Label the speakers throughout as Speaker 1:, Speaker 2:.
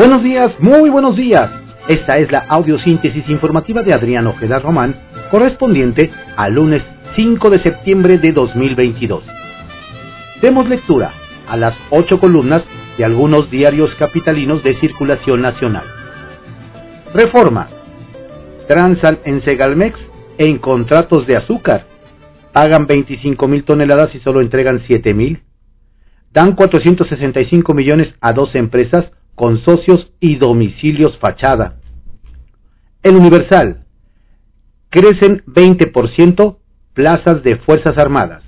Speaker 1: Buenos días, muy buenos días. Esta es la audiosíntesis informativa de Adrián Ojeda Román, correspondiente al lunes 5 de septiembre de 2022. Demos lectura a las ocho columnas de algunos diarios capitalinos de circulación nacional. Reforma. Transan en Segalmex en contratos de azúcar. Pagan 25 mil toneladas y solo entregan 7 mil. Dan 465 millones a dos empresas con socios y domicilios fachada. El Universal. Crecen 20% plazas de Fuerzas Armadas.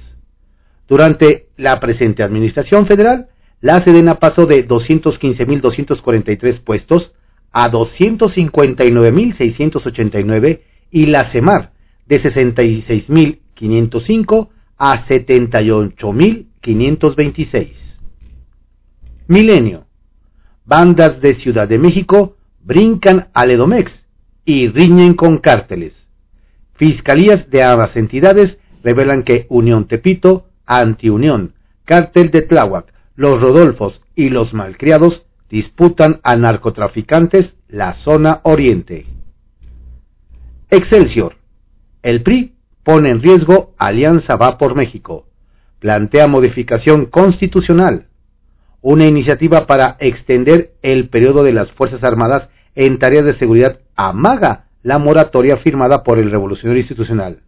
Speaker 1: Durante la presente Administración Federal, la Sedena pasó de 215.243 puestos a 259.689 y la CEMAR de 66.505 a 78.526. Milenio. Bandas de Ciudad de México brincan al Edomex y riñen con cárteles. Fiscalías de ambas entidades revelan que Unión Tepito, Antiunión, Cártel de Tláhuac, Los Rodolfos y Los Malcriados disputan a narcotraficantes la zona oriente. Excelsior. El PRI pone en riesgo Alianza Va por México. Plantea modificación constitucional una iniciativa para extender el periodo de las Fuerzas Armadas en tareas de seguridad amaga la moratoria firmada por el Revolucionario Institucional,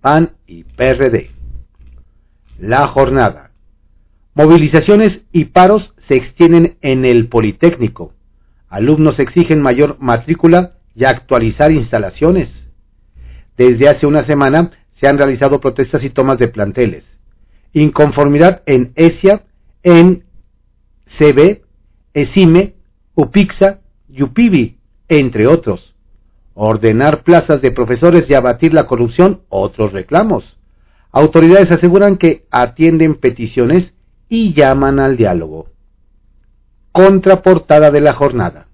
Speaker 1: PAN y PRD. La jornada. Movilizaciones y paros se extienden en el Politécnico. Alumnos exigen mayor matrícula y actualizar instalaciones. Desde hace una semana se han realizado protestas y tomas de planteles. Inconformidad en ESIA, en CB, ESIME, UPIXA, YUPIBI, entre otros. Ordenar plazas de profesores y abatir la corrupción, otros reclamos. Autoridades aseguran que atienden peticiones y llaman al diálogo. Contraportada de la jornada.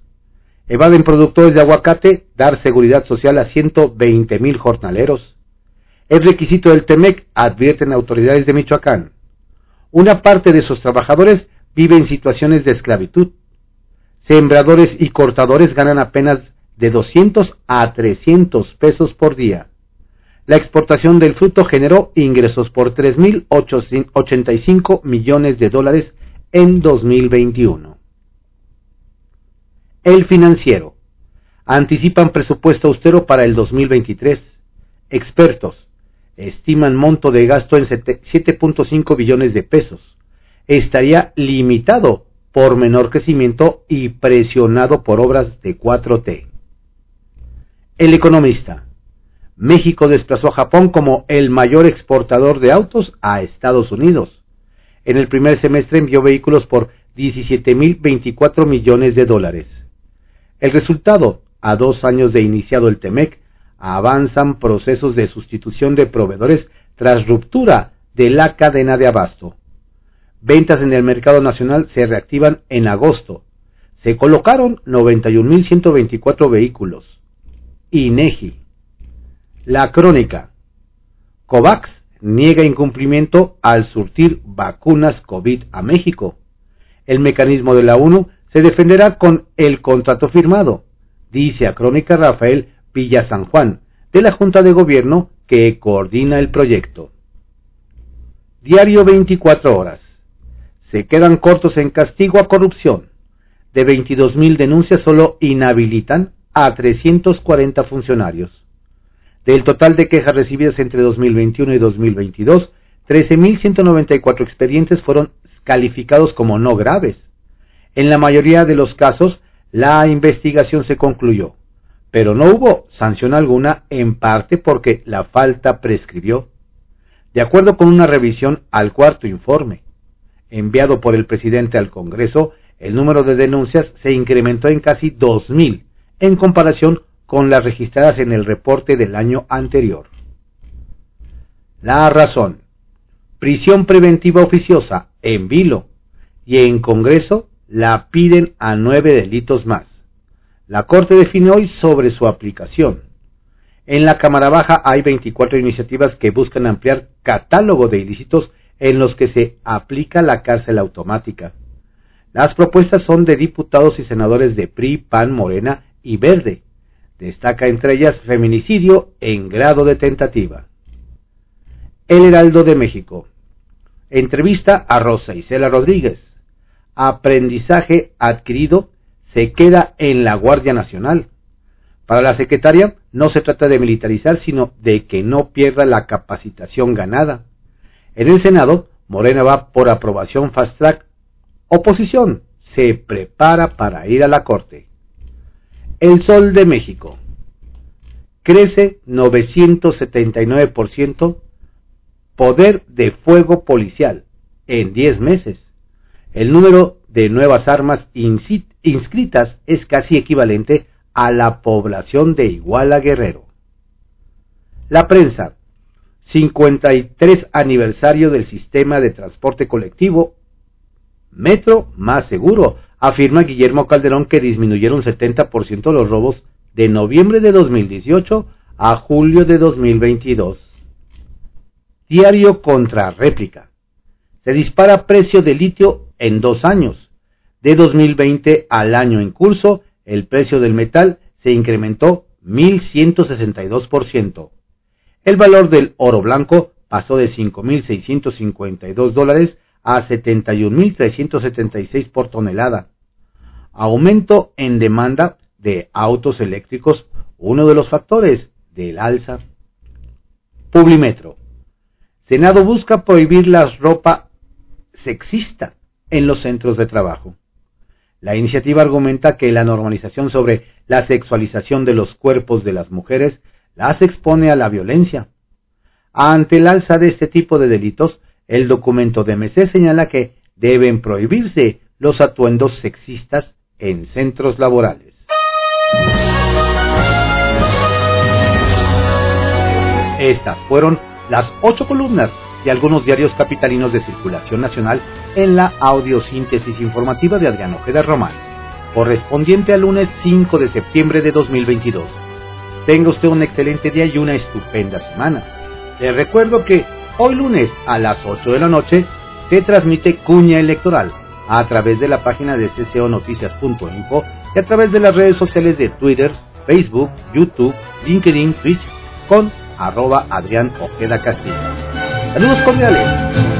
Speaker 1: Evaden productores de aguacate dar seguridad social a 120 mil jornaleros. Es requisito del TEMEC, advierten autoridades de Michoacán. Una parte de sus trabajadores vive en situaciones de esclavitud. Sembradores y cortadores ganan apenas de 200 a 300 pesos por día. La exportación del fruto generó ingresos por 3.085 millones de dólares en 2021. El financiero. Anticipan presupuesto austero para el 2023. Expertos estiman monto de gasto en 7.5 billones de pesos estaría limitado por menor crecimiento y presionado por obras de 4T. El economista. México desplazó a Japón como el mayor exportador de autos a Estados Unidos. En el primer semestre envió vehículos por 17.024 millones de dólares. El resultado, a dos años de iniciado el TEMEC, avanzan procesos de sustitución de proveedores tras ruptura de la cadena de abasto. Ventas en el mercado nacional se reactivan en agosto. Se colocaron 91.124 vehículos. INEGI. La crónica. COVAX niega incumplimiento al surtir vacunas COVID a México. El mecanismo de la ONU se defenderá con el contrato firmado, dice a Crónica Rafael Villa San Juan, de la Junta de Gobierno que coordina el proyecto. Diario 24 horas se quedan cortos en castigo a corrupción. De 22.000 denuncias solo inhabilitan a 340 funcionarios. Del total de quejas recibidas entre 2021 y 2022, 13.194 expedientes fueron calificados como no graves. En la mayoría de los casos, la investigación se concluyó, pero no hubo sanción alguna en parte porque la falta prescribió. De acuerdo con una revisión al cuarto informe, enviado por el presidente al Congreso, el número de denuncias se incrementó en casi 2.000 en comparación con las registradas en el reporte del año anterior. La razón. Prisión preventiva oficiosa en vilo y en Congreso la piden a nueve delitos más. La Corte define hoy sobre su aplicación. En la Cámara Baja hay 24 iniciativas que buscan ampliar catálogo de ilícitos en los que se aplica la cárcel automática. Las propuestas son de diputados y senadores de PRI, PAN, Morena y Verde. Destaca entre ellas feminicidio en grado de tentativa. El Heraldo de México. Entrevista a Rosa Isela Rodríguez. Aprendizaje adquirido se queda en la Guardia Nacional. Para la secretaria no se trata de militarizar, sino de que no pierda la capacitación ganada. En el Senado, Morena va por aprobación fast track. Oposición se prepara para ir a la Corte. El Sol de México. Crece 979% poder de fuego policial en 10 meses. El número de nuevas armas inscritas es casi equivalente a la población de Iguala Guerrero. La prensa. 53 aniversario del sistema de transporte colectivo. Metro más seguro, afirma Guillermo Calderón que disminuyeron 70% los robos de noviembre de 2018 a julio de 2022. Diario contra réplica. Se dispara precio de litio en dos años. De 2020 al año en curso, el precio del metal se incrementó 1.162%. El valor del oro blanco pasó de 5.652 dólares a 71.376 por tonelada. Aumento en demanda de autos eléctricos, uno de los factores del alza. Publimetro. Senado busca prohibir la ropa sexista en los centros de trabajo. La iniciativa argumenta que la normalización sobre la sexualización de los cuerpos de las mujeres las expone a la violencia. Ante el alza de este tipo de delitos, el documento de MC señala que deben prohibirse los atuendos sexistas en centros laborales. Estas fueron las ocho columnas de algunos diarios capitalinos de circulación nacional en la audiosíntesis informativa de Adrián Ojeda Román, correspondiente al lunes 5 de septiembre de 2022. Tenga usted un excelente día y una estupenda semana. Les recuerdo que hoy lunes a las 8 de la noche se transmite Cuña Electoral a través de la página de cconoticias.info y a través de las redes sociales de Twitter, Facebook, YouTube, LinkedIn, Twitch con arroba Adrián Ojeda Castillo. Saludos cordiales.